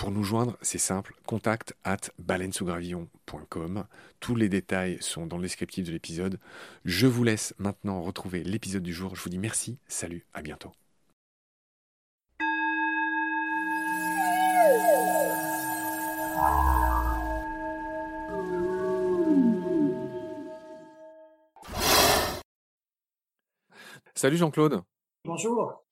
Pour nous joindre, c'est simple, contact at baleinesougravillon.com. Tous les détails sont dans le descriptif de l'épisode. Je vous laisse maintenant retrouver l'épisode du jour. Je vous dis merci, salut, à bientôt. Salut Jean-Claude. Bonjour.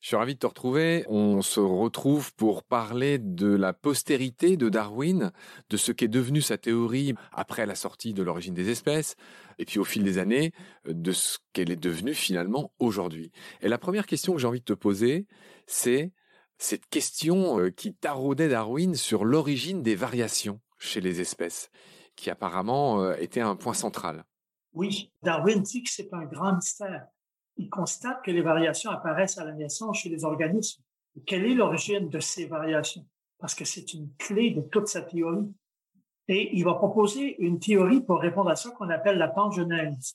Je suis ravi de te retrouver. On se retrouve pour parler de la postérité de Darwin, de ce qu'est devenu sa théorie après la sortie de l'origine des espèces, et puis au fil des années, de ce qu'elle est devenue finalement aujourd'hui. Et la première question que j'ai envie de te poser, c'est cette question euh, qui taraudait Darwin sur l'origine des variations chez les espèces, qui apparemment euh, était un point central. Oui, Darwin dit que c'est un grand mystère il constate que les variations apparaissent à la naissance chez les organismes. quelle est l'origine de ces variations? Parce que c'est une clé de toute sa théorie. Et il va proposer une théorie pour répondre à ça qu'on appelle la pangenèse.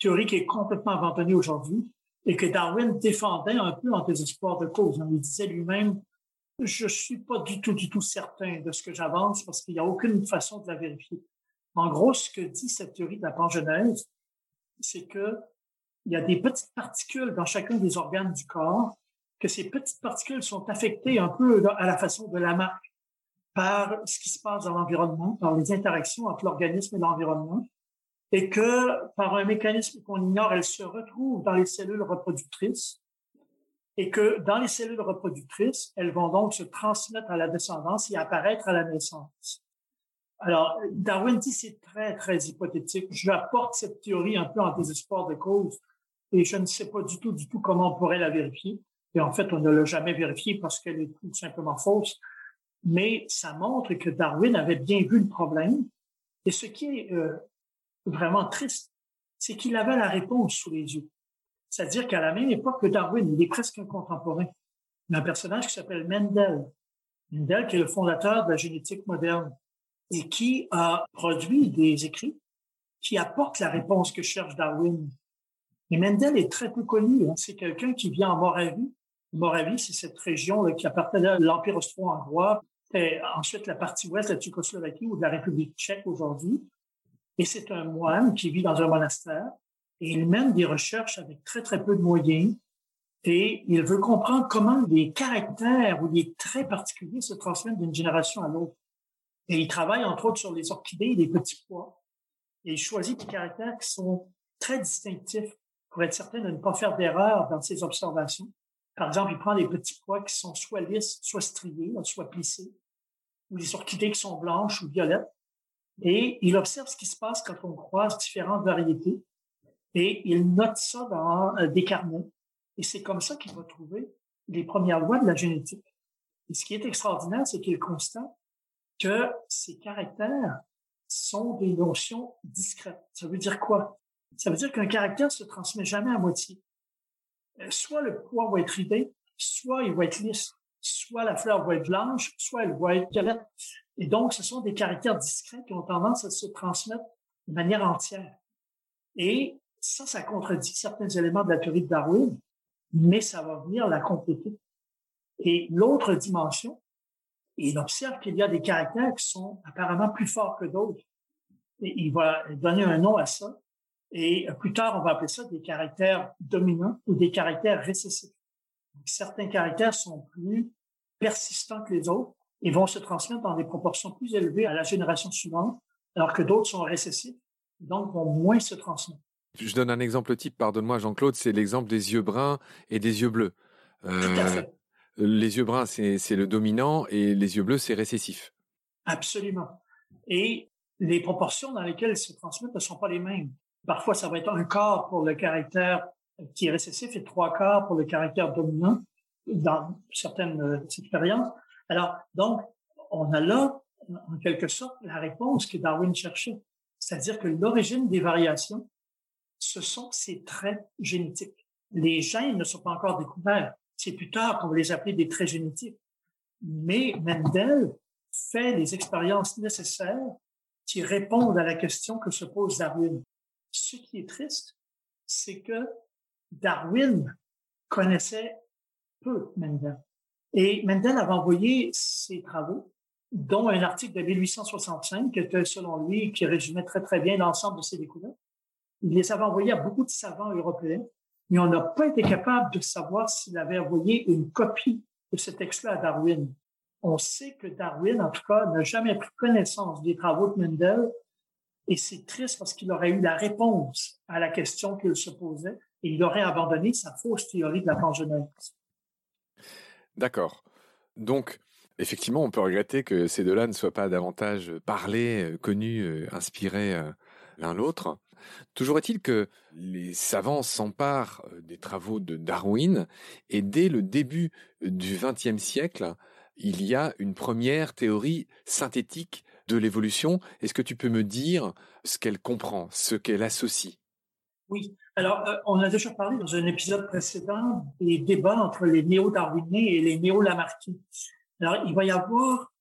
Théorie qui est complètement abandonnée aujourd'hui et que Darwin défendait un peu en désespoir de cause. Il disait lui-même, je suis pas du tout, du tout certain de ce que j'avance parce qu'il n'y a aucune façon de la vérifier. En gros, ce que dit cette théorie de la pangenèse, c'est que il y a des petites particules dans chacun des organes du corps, que ces petites particules sont affectées un peu à la façon de la marque par ce qui se passe dans l'environnement, par les interactions entre l'organisme et l'environnement, et que par un mécanisme qu'on ignore, elles se retrouvent dans les cellules reproductrices, et que dans les cellules reproductrices, elles vont donc se transmettre à la descendance et apparaître à la naissance. Alors, Darwin dit c'est très, très hypothétique. Je apporte cette théorie un peu en désespoir de cause et je ne sais pas du tout, du tout comment on pourrait la vérifier. Et en fait, on ne l'a jamais vérifiée parce qu'elle est tout simplement fausse. Mais ça montre que Darwin avait bien vu le problème. Et ce qui est euh, vraiment triste, c'est qu'il avait la réponse sous les yeux. C'est-à-dire qu'à la même époque que Darwin, il est presque un contemporain. Il y a un personnage qui s'appelle Mendel. Mendel, qui est le fondateur de la génétique moderne et qui a produit des écrits qui apportent la réponse que cherche Darwin et Mendel est très peu connu. Hein. C'est quelqu'un qui vient en Moravie. Moravie, c'est cette région là, qui appartenait à l'Empire austro-hongrois, et ensuite la partie ouest de la Tchécoslovaquie ou de la République tchèque aujourd'hui. Et c'est un moine qui vit dans un monastère et il mène des recherches avec très, très peu de moyens. Et il veut comprendre comment les caractères ou les traits particuliers se transmettent d'une génération à l'autre. Et il travaille entre autres sur les orchidées et les petits pois. Et il choisit des caractères qui sont très distinctifs pour être certain de ne pas faire d'erreur dans ses observations. Par exemple, il prend des petits pois qui sont soit lisses, soit striés, soit plissés. ou les orchidées qui sont blanches ou violettes. Et il observe ce qui se passe quand on croise différentes variétés. Et il note ça dans euh, des carnets. Et c'est comme ça qu'il va trouver les premières lois de la génétique. Et ce qui est extraordinaire, c'est qu'il constate que ces caractères sont des notions discrètes. Ça veut dire quoi? Ça veut dire qu'un caractère se transmet jamais à moitié. Euh, soit le poids va être ridé, soit il va être lisse, soit la fleur va être blanche, soit elle va être violette. Et donc, ce sont des caractères discrets qui ont tendance à se transmettre de manière entière. Et ça, ça contredit certains éléments de la théorie de Darwin, mais ça va venir la compléter. Et l'autre dimension, il observe qu'il y a des caractères qui sont apparemment plus forts que d'autres. Et il va donner un nom à ça. Et plus tard, on va appeler ça des caractères dominants ou des caractères récessifs. certains caractères sont plus persistants que les autres et vont se transmettre dans des proportions plus élevées à la génération suivante, alors que d'autres sont récessifs, donc vont moins se transmettre. Je donne un exemple type, pardonne-moi Jean-Claude, c'est l'exemple des yeux bruns et des yeux bleus. Euh, les yeux bruns, c'est le dominant et les yeux bleus, c'est récessif. Absolument. Et les proportions dans lesquelles ils se transmettent ne sont pas les mêmes. Parfois, ça va être un quart pour le caractère qui est récessif et trois quarts pour le caractère dominant dans certaines euh, expériences. Alors, donc, on a là, en quelque sorte, la réponse que Darwin cherchait. C'est-à-dire que l'origine des variations, ce sont ces traits génétiques. Les gènes ne sont pas encore découverts. C'est plus tard qu'on va les appeler des traits génétiques. Mais Mendel fait les expériences nécessaires qui répondent à la question que se pose Darwin. Ce qui est triste, c'est que Darwin connaissait peu Mendel. Et Mendel avait envoyé ses travaux, dont un article de 1865 qui était, selon lui, qui résumait très, très bien l'ensemble de ses découvertes. Il les avait envoyés à beaucoup de savants européens, mais on n'a pas été capable de savoir s'il avait envoyé une copie de ce texte-là à Darwin. On sait que Darwin, en tout cas, n'a jamais pris connaissance des travaux de Mendel, et c'est triste parce qu'il aurait eu la réponse à la question qu'il se posait, et il aurait abandonné sa fausse théorie de la pangenèse. D'accord. Donc, effectivement, on peut regretter que ces deux-là ne soient pas davantage parlés, euh, connus, euh, inspirés euh, l'un l'autre. Toujours est-il que les savants s'emparent des travaux de Darwin et dès le début du XXe siècle, il y a une première théorie synthétique de l'évolution. Est-ce que tu peux me dire ce qu'elle comprend, ce qu'elle associe? Oui. Alors, euh, on a déjà parlé dans un épisode précédent des débats entre les néo-darwiniens et les néo-lamarckiens. Alors, il va y avoir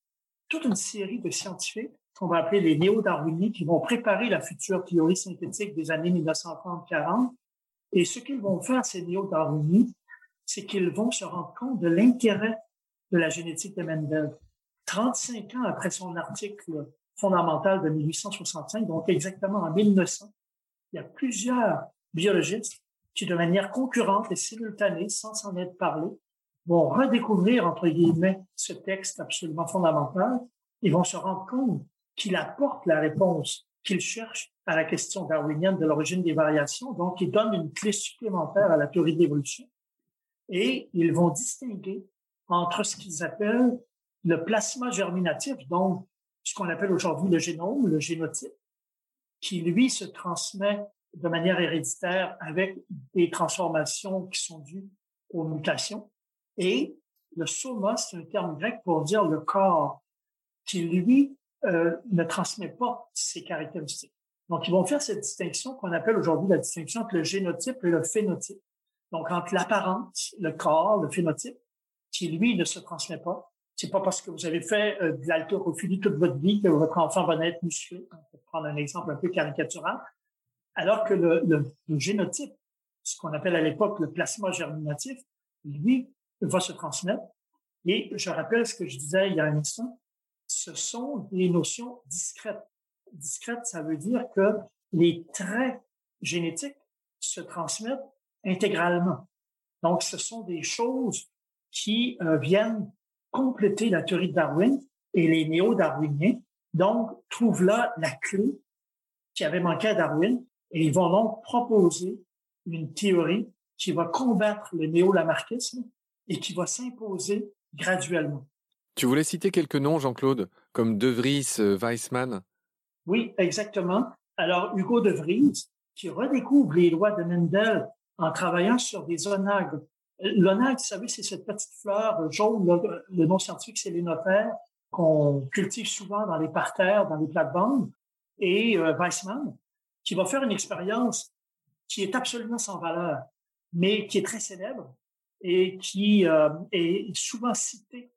toute une série de scientifiques qu'on va appeler les néo-darwiniens qui vont préparer la future théorie synthétique des années 1930-40. Et ce qu'ils vont faire, ces néo-darwiniens, c'est qu'ils vont se rendre compte de l'intérêt de la génétique de Mendel. 35 ans après son article fondamental de 1865, donc exactement en 1900, il y a plusieurs biologistes qui, de manière concurrente et simultanée, sans s'en être parlé, vont redécouvrir, entre guillemets, ce texte absolument fondamental et vont se rendre compte qu'il apporte la réponse qu'il cherche à la question darwinienne de l'origine des variations. Donc, il donne une clé supplémentaire à la théorie de l'évolution. Et ils vont distinguer entre ce qu'ils appellent le plasma germinatif, donc ce qu'on appelle aujourd'hui le génome, le génotype, qui lui se transmet de manière héréditaire avec des transformations qui sont dues aux mutations. Et le soma, c'est un terme grec pour dire le corps, qui lui euh, ne transmet pas ces caractéristiques. Donc, ils vont faire cette distinction qu'on appelle aujourd'hui la distinction entre le génotype et le phénotype. Donc, entre l'apparence, le corps, le phénotype, qui lui ne se transmet pas. C'est pas parce que vous avez fait euh, de l'haltérophilie toute votre vie que votre enfant va naître musclé. Peut prendre un exemple un peu caricatural. Alors que le, le, génotype, ce qu'on appelle à l'époque le plasma germinatif, lui, va se transmettre. Et je rappelle ce que je disais il y a un instant, ce sont des notions discrètes. Discrètes, ça veut dire que les traits génétiques se transmettent intégralement. Donc, ce sont des choses qui euh, viennent compléter la théorie de Darwin et les néo-darwiniens, donc, trouvent là la clé qui avait manqué à Darwin et ils vont donc proposer une théorie qui va combattre le néo-lamarckisme et qui va s'imposer graduellement. Tu voulais citer quelques noms, Jean-Claude, comme De Vries, euh, Weissmann? Oui, exactement. Alors, Hugo De Vries, qui redécouvre les lois de Mendel en travaillant sur des onagres. L'onagre, vous savez, c'est cette petite fleur jaune, le nom scientifique, c'est l'énophère, qu'on cultive souvent dans les parterres, dans les plates-bandes. Et euh, Weissmann, qui va faire une expérience qui est absolument sans valeur, mais qui est très célèbre et qui euh, est souvent citée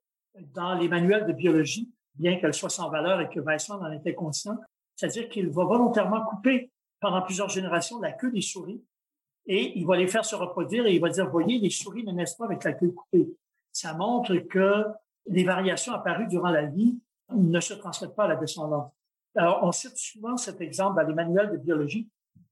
dans les manuels de biologie, bien qu'elle soit sans valeur et que Weissmann en était conscient. C'est-à-dire qu'il va volontairement couper pendant plusieurs générations la queue des souris et il va les faire se reproduire et il va dire, voyez, les souris ne naissent pas avec la queue coupée. Ça montre que les variations apparues durant la vie ne se transmettent pas à la descendance. Alors, on cite souvent cet exemple dans les manuels de biologie.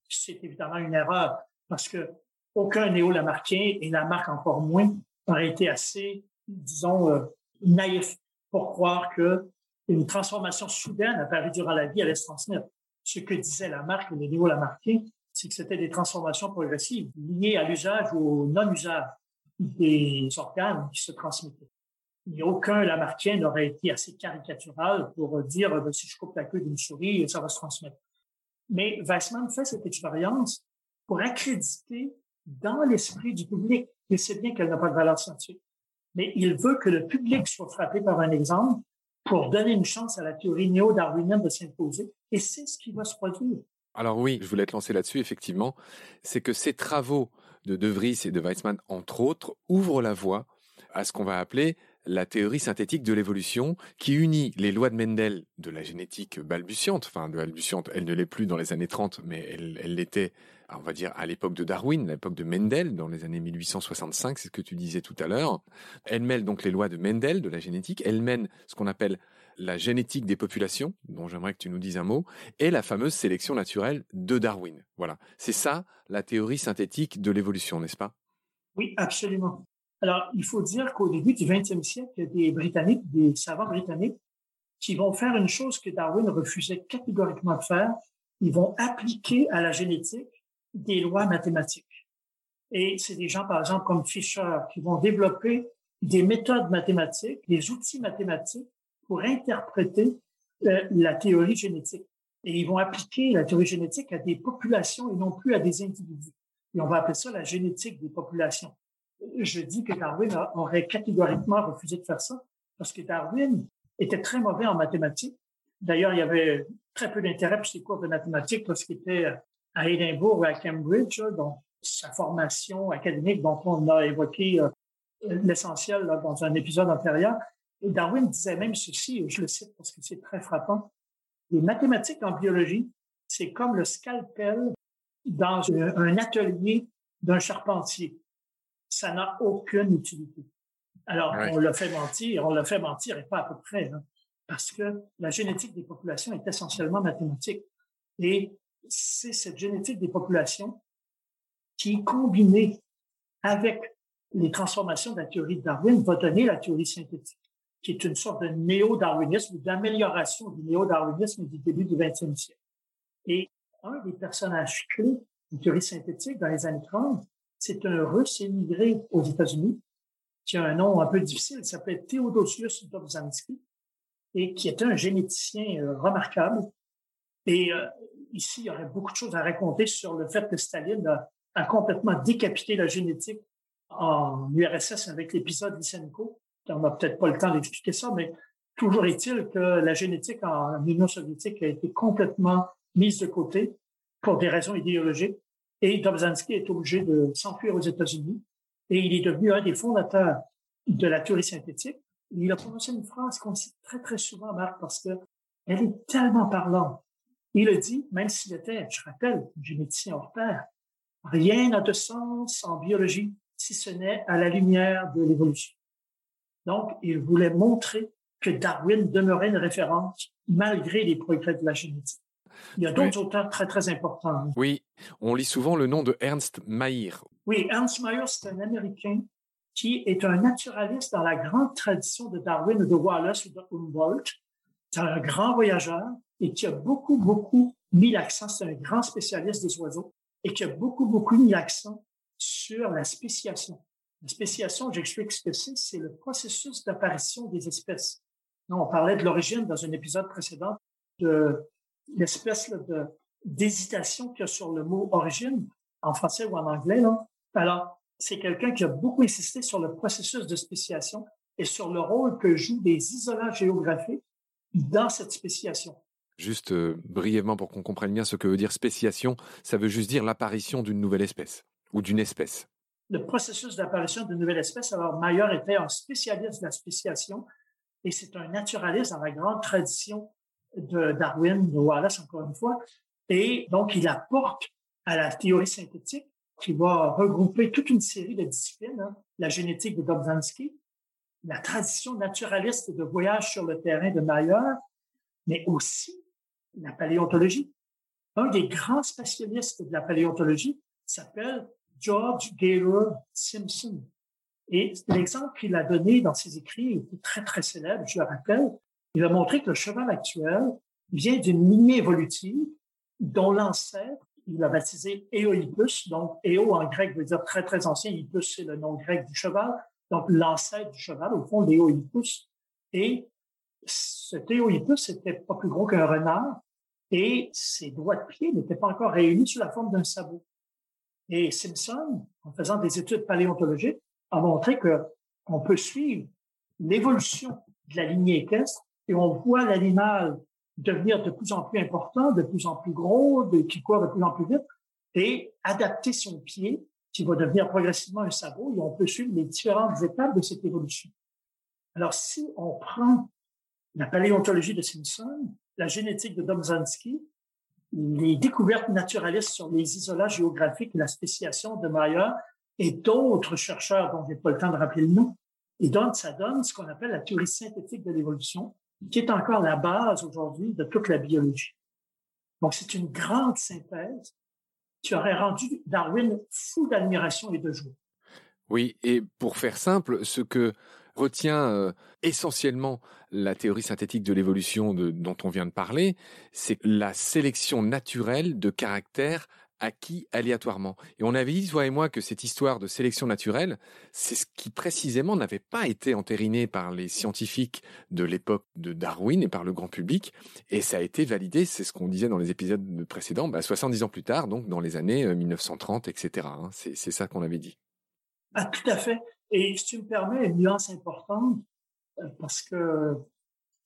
C'est évidemment une erreur parce que aucun néo-lamarckien et Lamarck encore moins aurait été assez, disons, euh, naïf pour croire que une transformation soudaine apparue durant la vie allait se transmettre. Ce que disait Lamarck et les néo-lamarckiens, c'est que c'était des transformations progressives liées à l'usage ou au non-usage des organes qui se transmettaient. Aucun Lamarckien n'aurait été assez caricatural pour dire ben, si je coupe la queue d'une souris, ça va se transmettre. Mais Weissmann fait cette expérience pour accréditer dans l'esprit du public. Il sait bien qu'elle n'a pas de valeur scientifique. Mais il veut que le public soit frappé par un exemple pour donner une chance à la théorie néo-darwinienne de s'imposer. Et c'est ce qui va se produire. Alors oui, je voulais te lancer là-dessus, effectivement. C'est que ces travaux de De Vries et de Weizmann, entre autres, ouvrent la voie à ce qu'on va appeler la théorie synthétique de l'évolution qui unit les lois de Mendel de la génétique balbutiante, enfin de balbutiante, elle ne l'est plus dans les années 30, mais elle l'était, on va dire, à l'époque de Darwin, l'époque de Mendel, dans les années 1865, c'est ce que tu disais tout à l'heure. Elle mêle donc les lois de Mendel, de la génétique, elle mène ce qu'on appelle la génétique des populations, dont j'aimerais que tu nous dises un mot, et la fameuse sélection naturelle de Darwin. Voilà. C'est ça, la théorie synthétique de l'évolution, n'est-ce pas? Oui, absolument. Alors, il faut dire qu'au début du 20e siècle, des Britanniques, des savants britanniques, qui vont faire une chose que Darwin refusait catégoriquement de faire. Ils vont appliquer à la génétique des lois mathématiques. Et c'est des gens, par exemple, comme Fisher, qui vont développer des méthodes mathématiques, des outils mathématiques pour interpréter euh, la théorie génétique. Et ils vont appliquer la théorie génétique à des populations et non plus à des individus. Et on va appeler ça la génétique des populations je dis que Darwin aurait catégoriquement refusé de faire ça parce que Darwin était très mauvais en mathématiques. D'ailleurs, il y avait très peu d'intérêt pour ses cours de mathématiques lorsqu'il était à Édimbourg ou à Cambridge, donc sa formation académique dont on a évoqué euh, l'essentiel dans un épisode antérieur. Et Darwin disait même ceci, je le cite parce que c'est très frappant, les mathématiques en biologie, c'est comme le scalpel dans un atelier d'un charpentier ça n'a aucune utilité. Alors, on l'a fait mentir, on l'a fait mentir et pas à peu près, hein, parce que la génétique des populations est essentiellement mathématique. Et c'est cette génétique des populations qui, combinée avec les transformations de la théorie de Darwin, va donner la théorie synthétique, qui est une sorte de néo-darwinisme, d'amélioration du néo-darwinisme du début du 20e siècle. Et un des personnages clés de théorie synthétique dans les années 30, c'est un Russe émigré aux États-Unis qui a un nom un peu difficile. Il s'appelle Theodosius Dobzhansky et qui est un généticien euh, remarquable. Et euh, ici, il y aurait beaucoup de choses à raconter sur le fait que Staline a, complètement décapité la génétique en URSS avec l'épisode Lysenko. On n'a peut-être pas le temps d'expliquer ça, mais toujours est-il que la génétique en Union soviétique a été complètement mise de côté pour des raisons idéologiques et Dobzhansky est obligé de s'enfuir aux États-Unis et il est devenu un des fondateurs de la théorie synthétique. Il a prononcé une phrase qu'on cite très, très souvent, Marc, parce que elle est tellement parlante. Il a dit, même s'il était, je rappelle, généticien hors pair, rien n'a de sens en biologie si ce n'est à la lumière de l'évolution. Donc, il voulait montrer que Darwin demeurait une référence malgré les progrès de la génétique. Il y a d'autres auteurs très, très importants. Oui, on lit souvent le nom de Ernst Mayr. Oui, Ernst Mayr, c'est un Américain qui est un naturaliste dans la grande tradition de Darwin de Wallace ou de Humboldt. C'est un grand voyageur et qui a beaucoup, beaucoup mis l'accent, c'est un grand spécialiste des oiseaux, et qui a beaucoup, beaucoup mis l'accent sur la spéciation. La spéciation, j'explique ce que c'est, c'est le processus d'apparition des espèces. on parlait de l'origine dans un épisode précédent de l'espèce de d'hésitation qu'il y a sur le mot origine, en français ou en anglais. Là. Alors, c'est quelqu'un qui a beaucoup insisté sur le processus de spéciation et sur le rôle que jouent des isolats géographiques dans cette spéciation. Juste euh, brièvement pour qu'on comprenne bien ce que veut dire spéciation, ça veut juste dire l'apparition d'une nouvelle espèce ou d'une espèce. Le processus d'apparition d'une nouvelle espèce, alors Mayer était un spécialiste de la spéciation et c'est un naturaliste dans la grande tradition de Darwin, de Wallace encore une fois, et donc il apporte à la théorie synthétique qui va regrouper toute une série de disciplines, hein, la génétique de Dobzhansky, la tradition naturaliste de voyage sur le terrain de Mayer, mais aussi la paléontologie. Un des grands spécialistes de la paléontologie s'appelle George Gaylord Simpson. Et l'exemple qu'il a donné dans ses écrits est très, très célèbre, je le rappelle. Il a montré que le cheval actuel vient d'une lignée évolutive dont l'ancêtre, il l'a baptisé Eohippus. Donc, Eo en grec veut dire très, très ancien. Hippus, c'est le nom grec du cheval. Donc, l'ancêtre du cheval, au fond, l'Eohippus. Et cet Eohippus n'était pas plus gros qu'un renard et ses doigts de pied n'étaient pas encore réunis sous la forme d'un sabot. Et Simpson, en faisant des études paléontologiques, a montré que on peut suivre l'évolution de la lignée équestre et on voit l'animal devenir de plus en plus important, de plus en plus gros, de, qui court de plus en plus vite et adapter son pied qui va devenir progressivement un sabot et on peut suivre les différentes étapes de cette évolution. Alors, si on prend la paléontologie de Simpson, la génétique de Domzhansky, les découvertes naturalistes sur les isolats géographiques la spéciation de Mayer et d'autres chercheurs dont je n'ai pas le temps de rappeler le nom. Et donc, ça donne ce qu'on appelle la théorie synthétique de l'évolution, qui est encore la base aujourd'hui de toute la biologie. Donc, c'est une grande synthèse qui aurait rendu Darwin fou d'admiration et de joie. Oui, et pour faire simple, ce que retient euh, essentiellement la théorie synthétique de l'évolution dont on vient de parler, c'est la sélection naturelle de caractères acquis aléatoirement. Et on avait dit, toi et moi, que cette histoire de sélection naturelle, c'est ce qui précisément n'avait pas été entériné par les scientifiques de l'époque de Darwin et par le grand public. Et ça a été validé, c'est ce qu'on disait dans les épisodes précédents, bah, 70 ans plus tard, donc dans les années 1930, euh, etc. Hein. C'est ça qu'on avait dit. Ah, tout à fait. Et si tu me permets, une nuance importante, euh, parce que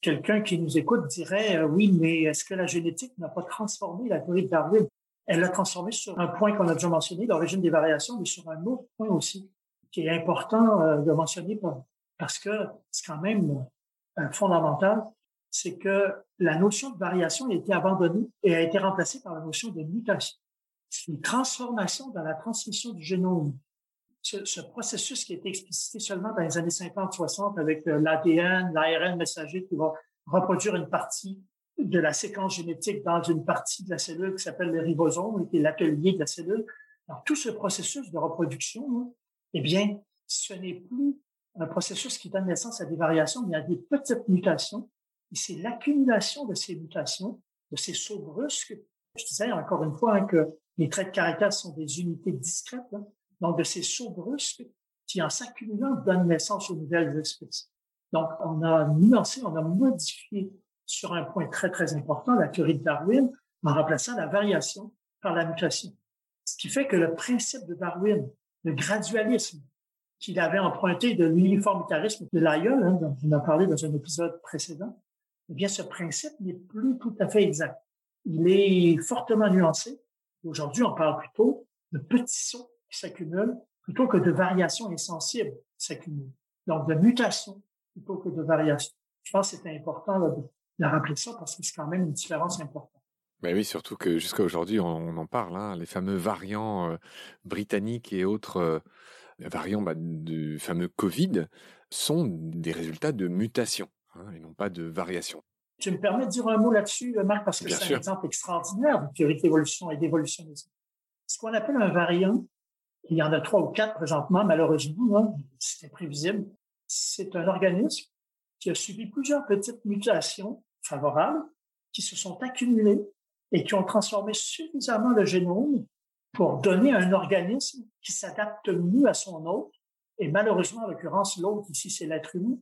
quelqu'un qui nous écoute dirait, euh, oui, mais est-ce que la génétique n'a pas transformé la théorie de Darwin? Elle l'a transformé sur un point qu'on a déjà mentionné, l'origine des variations, mais sur un autre point aussi, qui est important euh, de mentionner parce que c'est quand même fondamental, c'est que la notion de variation a été abandonnée et a été remplacée par la notion de mutation. C'est une transformation dans la transmission du génome ce, processus qui a été explicité seulement dans les années 50-60 avec euh, l'ADN, l'ARN messager qui va reproduire une partie de la séquence génétique dans une partie de la cellule qui s'appelle le ribosome, qui est l'atelier de la cellule. Alors, tout ce processus de reproduction, eh bien, ce n'est plus un processus qui donne naissance à des variations, mais à des petites mutations. Et c'est l'accumulation de ces mutations, de ces sauts brusques. Je disais encore une fois hein, que les traits de caractère sont des unités discrètes. Hein, donc de ces sauts brusques qui, en s'accumulant, donnent naissance aux nouvelles espèces. Donc, on a nuancé, on a modifié sur un point très, très important la théorie de Darwin en remplaçant la variation par la mutation. Ce qui fait que le principe de Darwin, le gradualisme qu'il avait emprunté de l'uniformitarisme de Lyell, hein, dont on a parlé dans un épisode précédent, eh bien, ce principe n'est plus tout à fait exact. Il est fortement nuancé. Aujourd'hui, on parle plutôt de petits sauts s'accumulent plutôt que de variations insensibles s'accumulent. Donc, de mutations plutôt que de variations. Je pense que c'est important de, rappeler ça parce que c'est quand même une différence importante. Mais oui, surtout que jusqu'à aujourd'hui, on, en parle, hein, les fameux variants euh, britanniques et autres euh, variants bah, du fameux Covid sont des résultats de mutations hein, et non pas de variations. Tu me permets de dire un mot là-dessus, Marc, parce que c'est un exemple extraordinaire de théorie d'évolution et d'évolutionnisme. Ce qu'on appelle un variant, il y en a trois ou quatre présentement, malheureusement, hein, c'était prévisible. C'est un organisme qui a subi plusieurs petites mutations favorables qui se sont accumulées et qui ont transformé suffisamment le génome pour donner un organisme qui s'adapte mieux à son hôte Et malheureusement, en l'occurrence, l'autre ici, c'est l'être humain.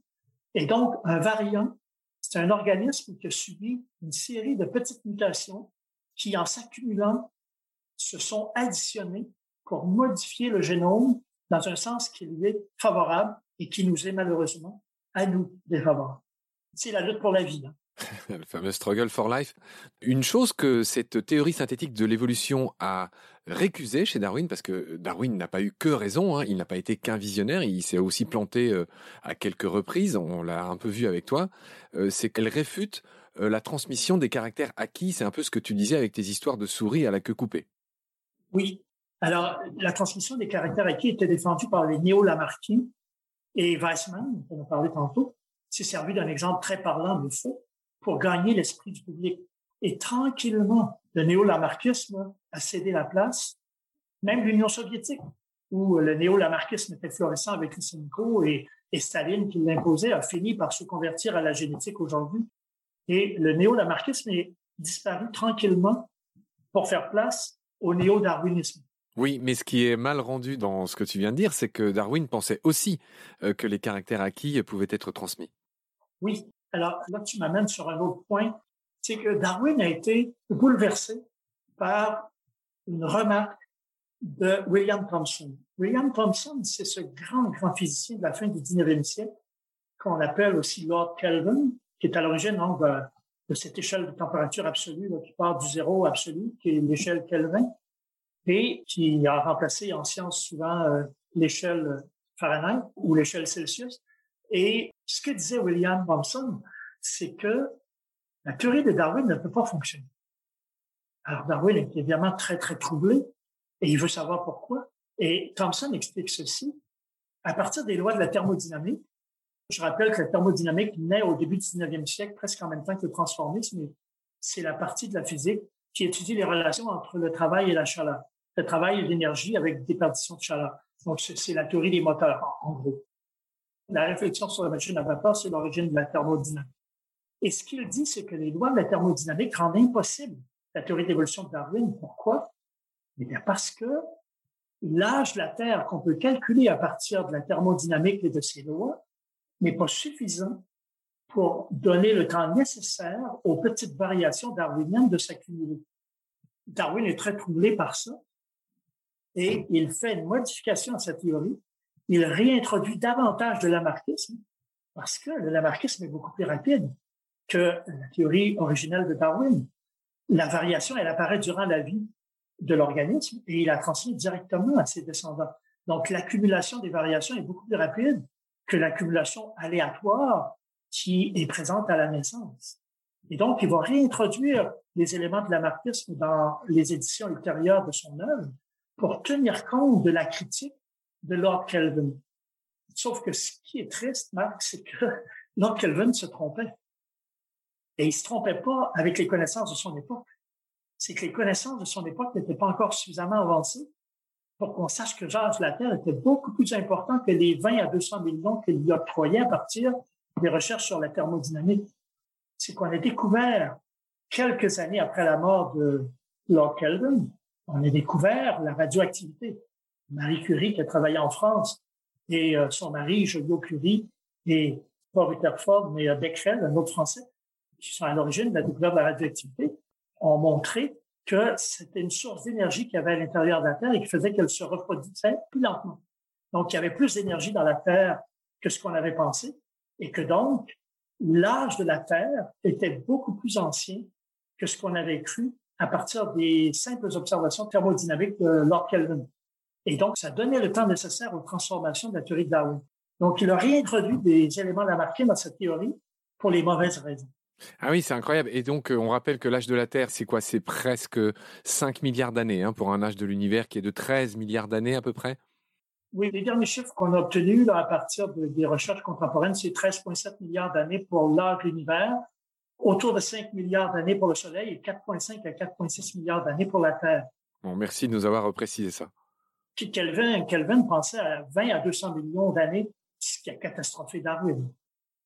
Et donc, un variant, c'est un organisme qui a subi une série de petites mutations qui, en s'accumulant, se sont additionnées pour modifier le génome dans un sens qui lui est favorable et qui nous est malheureusement à nous défavorable. C'est la lutte pour la vie. Hein. le fameux struggle for life. Une chose que cette théorie synthétique de l'évolution a récusé chez Darwin, parce que Darwin n'a pas eu que raison, hein, il n'a pas été qu'un visionnaire, il s'est aussi planté euh, à quelques reprises, on l'a un peu vu avec toi, euh, c'est qu'elle réfute euh, la transmission des caractères acquis, c'est un peu ce que tu disais avec tes histoires de souris à la queue coupée. Oui, alors la transmission des caractères acquis était défendue par les néo-Lamarckiens et Weissman, on en a parlé tantôt, s'est servi d'un exemple très parlant de faux pour gagner l'esprit du public. Et tranquillement, le néo-lamarckisme a cédé la place, même l'Union soviétique, où le néo-lamarckisme était florissant avec Lysenko et, Staline qui l'imposait, a fini par se convertir à la génétique aujourd'hui. Et le néo-lamarckisme est disparu tranquillement pour faire place au néo-darwinisme. Oui, mais ce qui est mal rendu dans ce que tu viens de dire, c'est que Darwin pensait aussi euh, que les caractères acquis pouvaient être transmis. Oui, alors là, tu m'amènes sur un autre point, c'est que Darwin a été bouleversé par une remarque de William Thomson. William Thomson, c'est ce grand, grand physicien de la fin du 19e siècle, qu'on appelle aussi Lord Kelvin, qui est à l'origine de, cette échelle de température absolue qui part du zéro absolu, qui est l'échelle Kelvin, et qui a remplacé en sciences souvent euh, l'échelle Fahrenheit ou l'échelle Celsius. Et ce que disait William Thomson, c'est que la théorie de Darwin ne peut pas fonctionner. Alors Darwin est évidemment très, très troublé et il veut savoir pourquoi. Et Thomson explique ceci. À partir des lois de la thermodynamique, je rappelle que la thermodynamique naît au début du 19e siècle, presque en même temps que le transformisme. C'est la partie de la physique qui étudie les relations entre le travail et la chaleur. Le travail et l'énergie avec déperdition de chaleur. Donc, c'est la théorie des moteurs, en gros la réflexion sur la machine à vapeur, c'est l'origine de la thermodynamique. Et ce qu'il dit, c'est que les lois de la thermodynamique rendent impossible la théorie d'évolution de Darwin. Pourquoi? Eh bien, parce que l'âge de la Terre qu'on peut calculer à partir de la thermodynamique et de ses lois n'est pas suffisant pour donner le temps nécessaire aux petites variations darwiniennes de s'accumuler. Darwin est très troublé par ça et il fait une modification à sa théorie il réintroduit davantage de lamarckisme parce que le lamarckisme est beaucoup plus rapide que la théorie originelle de Darwin. La variation, elle apparaît durant la vie de l'organisme et il la transmet directement à ses descendants. Donc, l'accumulation des variations est beaucoup plus rapide que l'accumulation aléatoire qui est présente à la naissance. Et donc, il va réintroduire les éléments de lamarckisme dans les éditions ultérieures de son œuvre pour tenir compte de la critique de Lord Kelvin. Sauf que ce qui est triste, Marc, c'est que Lord Kelvin se trompait. Et il se trompait pas avec les connaissances de son époque. C'est que les connaissances de son époque n'étaient pas encore suffisamment avancées pour qu'on sache que la Terre était beaucoup plus important que les 20 à 200 millions qu'il y octroyait à partir des recherches sur la thermodynamique. C'est qu'on a découvert, quelques années après la mort de Lord Kelvin, on a découvert la radioactivité. Marie Curie qui a travaillé en France et euh, son mari, Joliot Curie, et pas Rutherford, mais euh, Becquerel, un autre Français, qui sont à l'origine de la découverte de la radioactivité, ont montré que c'était une source d'énergie qu'il y avait à l'intérieur de la Terre et qui faisait qu'elle se reproduisait plus lentement. Donc, il y avait plus d'énergie dans la Terre que ce qu'on avait pensé et que donc, l'âge de la Terre était beaucoup plus ancien que ce qu'on avait cru à partir des simples observations thermodynamiques de Lord Kelvin. Et donc, ça donnait le temps nécessaire aux transformations de la théorie de Darwin. Donc, il a réintroduit des éléments Lamarckien dans cette théorie pour les mauvaises raisons. Ah oui, c'est incroyable. Et donc, euh, on rappelle que l'âge de la Terre, c'est quoi? C'est presque 5 milliards d'années hein, pour un âge de l'univers qui est de 13 milliards d'années à peu près? Oui, les derniers chiffres qu'on a obtenus à partir des recherches contemporaines, c'est 13,7 milliards d'années pour l'âge de l'univers, autour de 5 milliards d'années pour le Soleil et 4,5 à 4,6 milliards d'années pour la Terre. Bon, merci de nous avoir précisé ça. Kelvin, Kelvin pensait à 20 à 200 millions d'années, ce qui a catastrophé Darwin.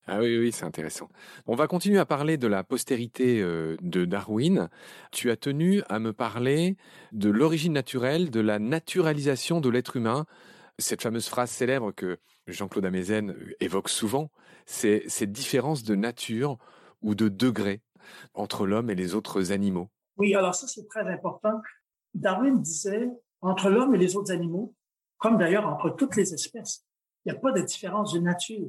Ah oui, oui, c'est intéressant. On va continuer à parler de la postérité euh, de Darwin. Tu as tenu à me parler de l'origine naturelle, de la naturalisation de l'être humain. Cette fameuse phrase célèbre que Jean-Claude Amezen évoque souvent, c'est cette différence de nature ou de degré entre l'homme et les autres animaux. Oui, alors ça c'est très important. Darwin disait, entre l'homme et les autres animaux, comme d'ailleurs entre toutes les espèces, il n'y a pas de différence de nature.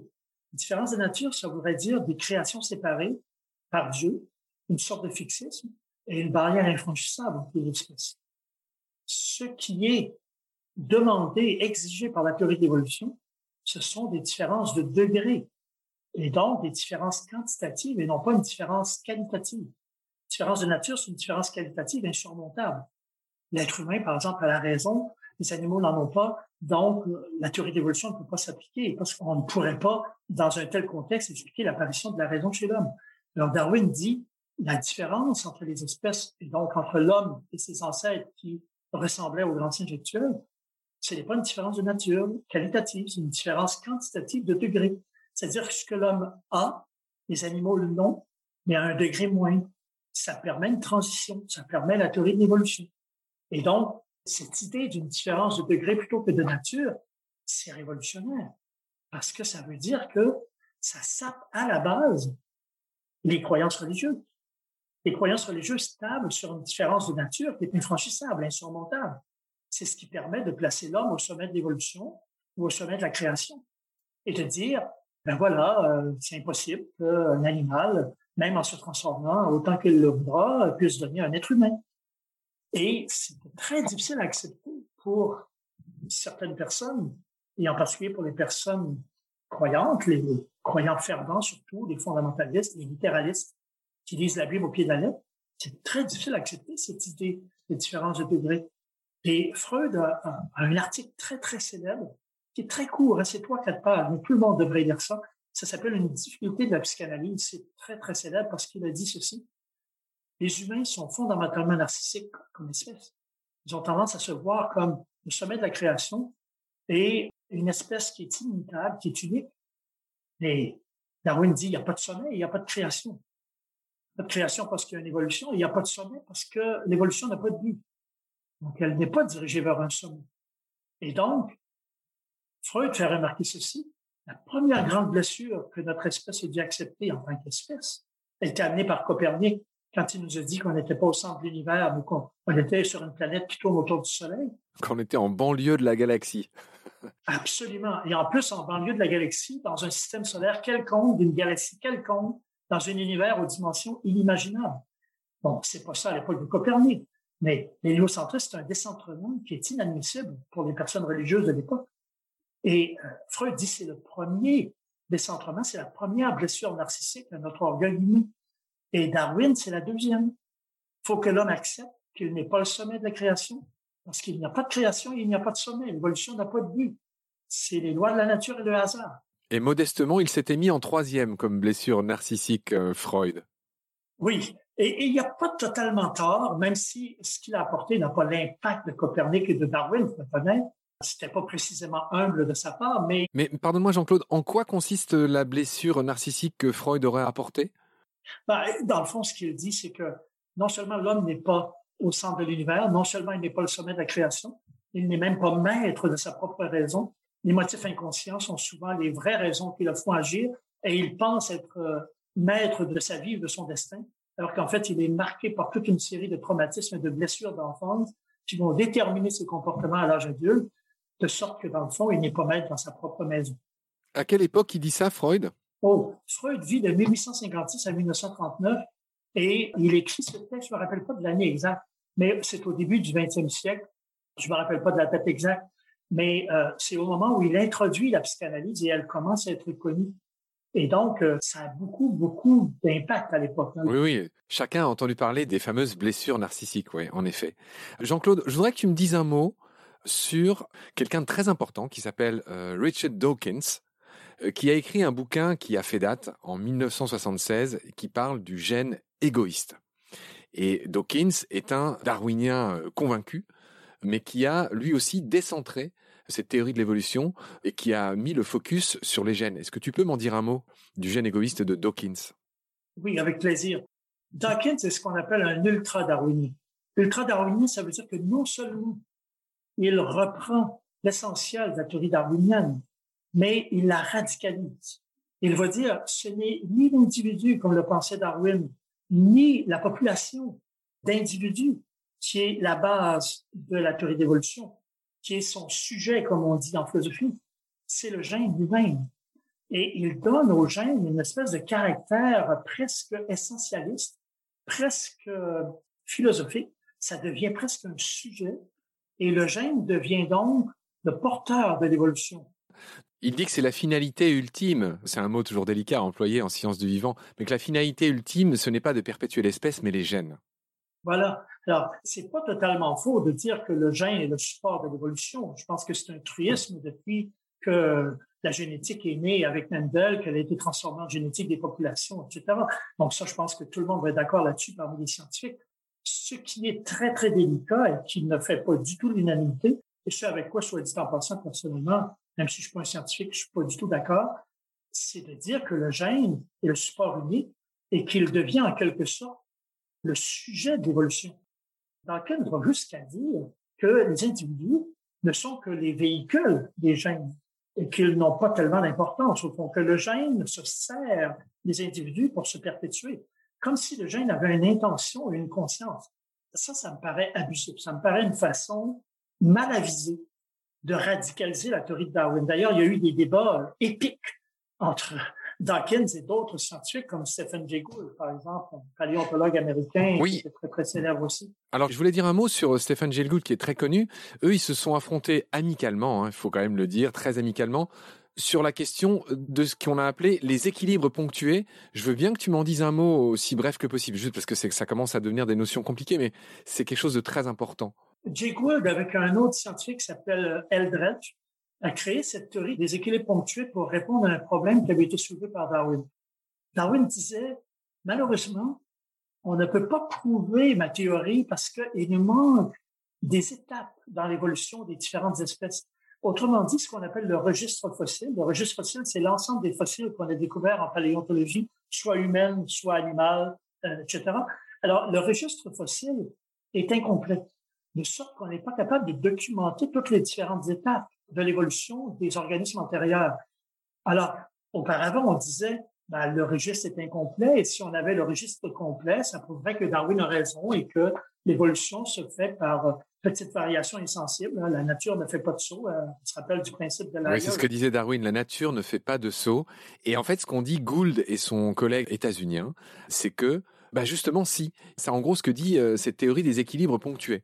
différence de nature, ça voudrait dire des créations séparées par Dieu, une sorte de fixisme et une barrière infranchissable entre les espèces. Ce qui est demandé, exigé par la théorie d'évolution, ce sont des différences de degrés et donc des différences quantitatives et non pas une différence qualitative. Une différence de nature, c'est une différence qualitative insurmontable. L'être humain, par exemple, a la raison, les animaux n'en ont pas, donc la théorie d'évolution ne peut pas s'appliquer parce qu'on ne pourrait pas, dans un tel contexte, expliquer l'apparition de la raison chez l'homme. Alors Darwin dit la différence entre les espèces et donc entre l'homme et ses ancêtres qui ressemblaient aux grands singes actuels, ce n'est pas une différence de nature qualitative, c'est une différence quantitative de degré. C'est-à-dire que ce que l'homme a, les animaux l'ont, mais à un degré moins. Ça permet une transition, ça permet la théorie de l'évolution. Et donc, cette idée d'une différence de degré plutôt que de nature, c'est révolutionnaire. Parce que ça veut dire que ça sape à la base les croyances religieuses. Les croyances religieuses stables sur une différence de nature qui est infranchissable, insurmontable. C'est ce qui permet de placer l'homme au sommet de l'évolution ou au sommet de la création et de dire, ben voilà, euh, c'est impossible qu'un animal, même en se transformant autant qu'il le voudra, puisse devenir un être humain. Et c'est très difficile à accepter pour certaines personnes, et en particulier pour les personnes croyantes, les croyants fervents surtout, les fondamentalistes, les littéralistes qui lisent la Bible au pied de la lettre. C'est très difficile à accepter cette idée de différence de degré. Et Freud a, un article très, très célèbre qui est très court, hein, c'est trois, quatre pages, mais tout le monde devrait lire ça. Ça s'appelle Une difficulté de la psychanalyse. C'est très, très célèbre parce qu'il a dit ceci. Les humains sont fondamentalement narcissiques comme espèce. Ils ont tendance à se voir comme le sommet de la création et une espèce qui est inimitable, qui est unique. Mais Darwin dit, il n'y a pas de sommet, il n'y a pas de création. Pas de création parce qu'il y a une évolution, il n'y a pas de sommet parce que l'évolution n'a pas de but. Donc, elle n'est pas dirigée vers un sommet. Et donc, Freud fait remarquer ceci. La première grande blessure que notre espèce a dû accepter en tant qu'espèce a été amenée par Copernic quand il nous a dit qu'on n'était pas au centre de l'univers, mais qu'on était sur une planète qui tourne autour du Soleil. Qu'on était en banlieue de la galaxie. Absolument. Et en plus, en banlieue de la galaxie, dans un système solaire quelconque, d'une galaxie quelconque, dans un univers aux dimensions inimaginables. Bon, c'est pas ça à l'époque de Copernic. Mais l'héliocentrisme, c'est un décentrement qui est inadmissible pour les personnes religieuses de l'époque. Et euh, Freud dit c'est le premier décentrement, c'est la première blessure narcissique de notre orgueil humain. Et Darwin, c'est la deuxième. Il faut que l'homme accepte qu'il n'est pas le sommet de la création, parce qu'il n'y a pas de création, il n'y a pas de sommet. L'évolution n'a pas de but. C'est les lois de la nature et le hasard. Et modestement, il s'était mis en troisième comme blessure narcissique, euh, Freud. Oui, et, il n'y a pas totalement tort, même si ce qu'il a apporté n'a pas l'impact de Copernic et de Darwin, Ce C'était pas précisément humble de sa part, mais... Mais pardonne-moi Jean-Claude, en quoi consiste la blessure narcissique que Freud aurait apportée? Ben, Dans le fond, ce qu'il dit, c'est que non seulement l'homme n'est pas au centre de l'univers, non seulement il n'est pas le sommet de la création, il n'est même pas maître de sa propre raison. Les motifs inconscients sont souvent les vraies raisons qui le font agir et il pense être euh, maître de sa vie, de son destin alors qu'en fait, il est marqué par toute une série de traumatismes et de blessures d'enfance qui vont déterminer ses comportements à l'âge adulte, de sorte que, dans le fond, il n'est pas maître dans sa propre maison. À quelle époque il dit ça, Freud? Oh, Freud vit de 1856 à 1939 et il écrit ce texte, je me rappelle pas de l'année exacte, mais c'est au début du 20e siècle. Je me rappelle pas de la date exacte, mais euh, c'est au moment où il introduit la psychanalyse et elle commence à être connue. Et donc, euh, ça a beaucoup, beaucoup d'impact à l'époque. Hein. Oui, oui. Chacun a entendu parler des fameuses blessures narcissiques, oui, en effet. Jean-Claude, je voudrais que tu me dises un mot sur quelqu'un de très important qui s'appelle euh, Richard Dawkins, euh, qui a écrit un bouquin qui a fait date en 1976 qui parle du gène égoïste. Et Dawkins est un darwinien convaincu, mais qui a lui aussi décentré cette théorie de l'évolution et qui a mis le focus sur les gènes. Est-ce que tu peux m'en dire un mot du gène égoïste de Dawkins? Oui, avec plaisir. Dawkins est ce qu'on appelle un ultra-darwinien. Ultra-darwinien, ça veut dire que non seulement il reprend l'essentiel de la théorie darwinienne, mais il la radicalise. Il va dire, ce n'est ni l'individu, comme le pensait Darwin, ni la population d'individus qui est la base de la théorie d'évolution, qui est son sujet, comme on dit en philosophie, c'est le gène lui-même. Et il donne au gène une espèce de caractère presque essentialiste, presque philosophique. Ça devient presque un sujet. Et le gène devient donc le porteur de l'évolution. Il dit que c'est la finalité ultime, c'est un mot toujours délicat à employer en sciences du vivant, mais que la finalité ultime, ce n'est pas de perpétuer l'espèce, mais les gènes. Voilà. Alors, c'est pas totalement faux de dire que le gène est le support de l'évolution. Je pense que c'est un truisme depuis que la génétique est née avec Mendel, qu'elle a été transformée en génétique des populations, etc. Donc ça, je pense que tout le monde va être d'accord là-dessus parmi les scientifiques. Ce qui est très, très délicat et qui ne fait pas du tout l'unanimité, et ce avec quoi, soit dit en passant personnellement, même si je suis pas un scientifique, je suis pas du tout d'accord, c'est de dire que le gène est le support unique et qu'il devient en quelque sorte le sujet d'évolution. Dans lequel on va jusqu'à dire que les individus ne sont que les véhicules des gènes et qu'ils n'ont pas tellement d'importance. Au fond, que le gène se sert des individus pour se perpétuer, comme si le gène avait une intention et une conscience. Ça, ça me paraît abusif. Ça me paraît une façon mal avisée de radicaliser la théorie de Darwin. D'ailleurs, il y a eu des débats épiques entre Dawkins et d'autres scientifiques comme Stephen Jay Gould, par exemple, un paléontologue américain qui est très, très célèbre aussi. Alors, je voulais dire un mot sur euh, Stephen Jay Gould, qui est très connu. Eux, ils se sont affrontés amicalement, hein, il faut quand même le dire, très amicalement, sur la question de ce qu'on a appelé les équilibres ponctués. Je veux bien que tu m'en dises un mot aussi bref que possible, juste parce que ça commence à devenir des notions compliquées, mais c'est quelque chose de très important. Jay Gould, avec un autre scientifique qui s'appelle euh, Eldredge, a créé cette théorie des équilibres ponctués pour répondre à un problème qui avait été soulevé par Darwin. Darwin disait, malheureusement, on ne peut pas prouver ma théorie parce qu'il nous manque des étapes dans l'évolution des différentes espèces. Autrement dit, ce qu'on appelle le registre fossile. Le registre fossile, c'est l'ensemble des fossiles qu'on a découverts en paléontologie, soit humaine, soit animale, euh, etc. Alors, le registre fossile est incomplet, de sorte qu'on n'est pas capable de documenter toutes les différentes étapes de l'évolution des organismes antérieurs. Alors, auparavant, on disait, ben, le registre est incomplet, et si on avait le registre complet, ça prouverait que Darwin a raison et que l'évolution se fait par euh, petites variations insensibles. La nature ne fait pas de saut. Euh, on se rappelle du principe de la. Oui, c'est ce que disait Darwin. La nature ne fait pas de saut. Et en fait, ce qu'on dit Gould et son collègue états-unien, c'est que, bah justement, si. C'est en gros ce que dit euh, cette théorie des équilibres ponctués.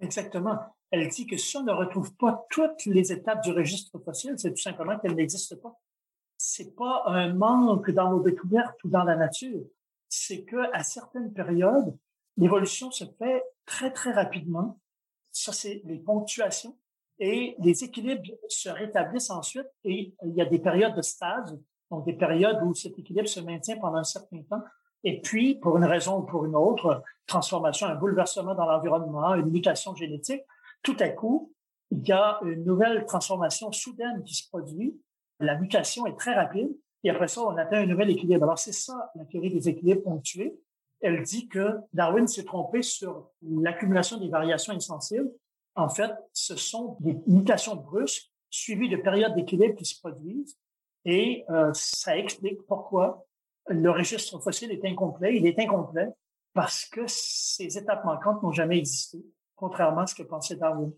Exactement elle dit que si on ne retrouve pas toutes les étapes du registre fossile, c'est tout simplement qu'elles n'existent pas. C'est pas un manque dans nos découvertes ou dans la nature. C'est que à certaines périodes, l'évolution se fait très, très rapidement. Ça, c'est les ponctuations. Et les équilibres se rétablissent ensuite et il y a des périodes de stase, donc des périodes où cet équilibre se maintient pendant un certain temps. Et puis, pour une raison ou pour une autre, transformation, un bouleversement dans l'environnement, une mutation génétique, tout à coup, il y a une nouvelle transformation soudaine qui se produit. La mutation est très rapide. Et après ça, on atteint un nouvel équilibre. Alors, c'est ça, la théorie des équilibres ponctués. Elle dit que Darwin s'est trompé sur l'accumulation des variations insensibles. En fait, ce sont des mutations brusques suivies de périodes d'équilibre qui se produisent. Et euh, ça explique pourquoi le registre fossile est incomplet. Il est incomplet parce que ces étapes manquantes n'ont jamais existé contrairement à ce que pensait Darwin.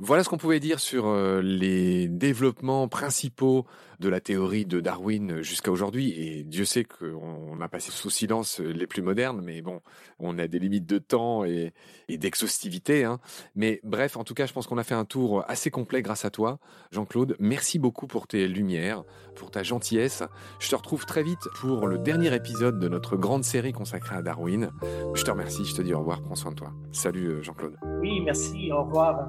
Voilà ce qu'on pouvait dire sur euh, les développements principaux de la théorie de Darwin jusqu'à aujourd'hui. Et Dieu sait qu'on a passé sous silence les plus modernes, mais bon, on a des limites de temps et, d'exhaustivité. Hein. Mais bref, en tout cas, je pense qu'on a fait un tour assez complet grâce à toi, Jean-Claude. Merci beaucoup pour tes lumières, pour ta gentillesse. Je te retrouve très vite pour le dernier épisode de notre grande série consacrée à Darwin. Je te remercie, je te dis au revoir, prends soin de toi. Salut euh, Jean-Claude. Oui, merci, au revoir.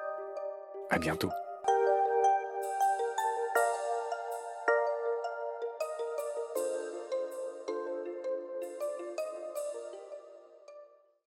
À bientôt.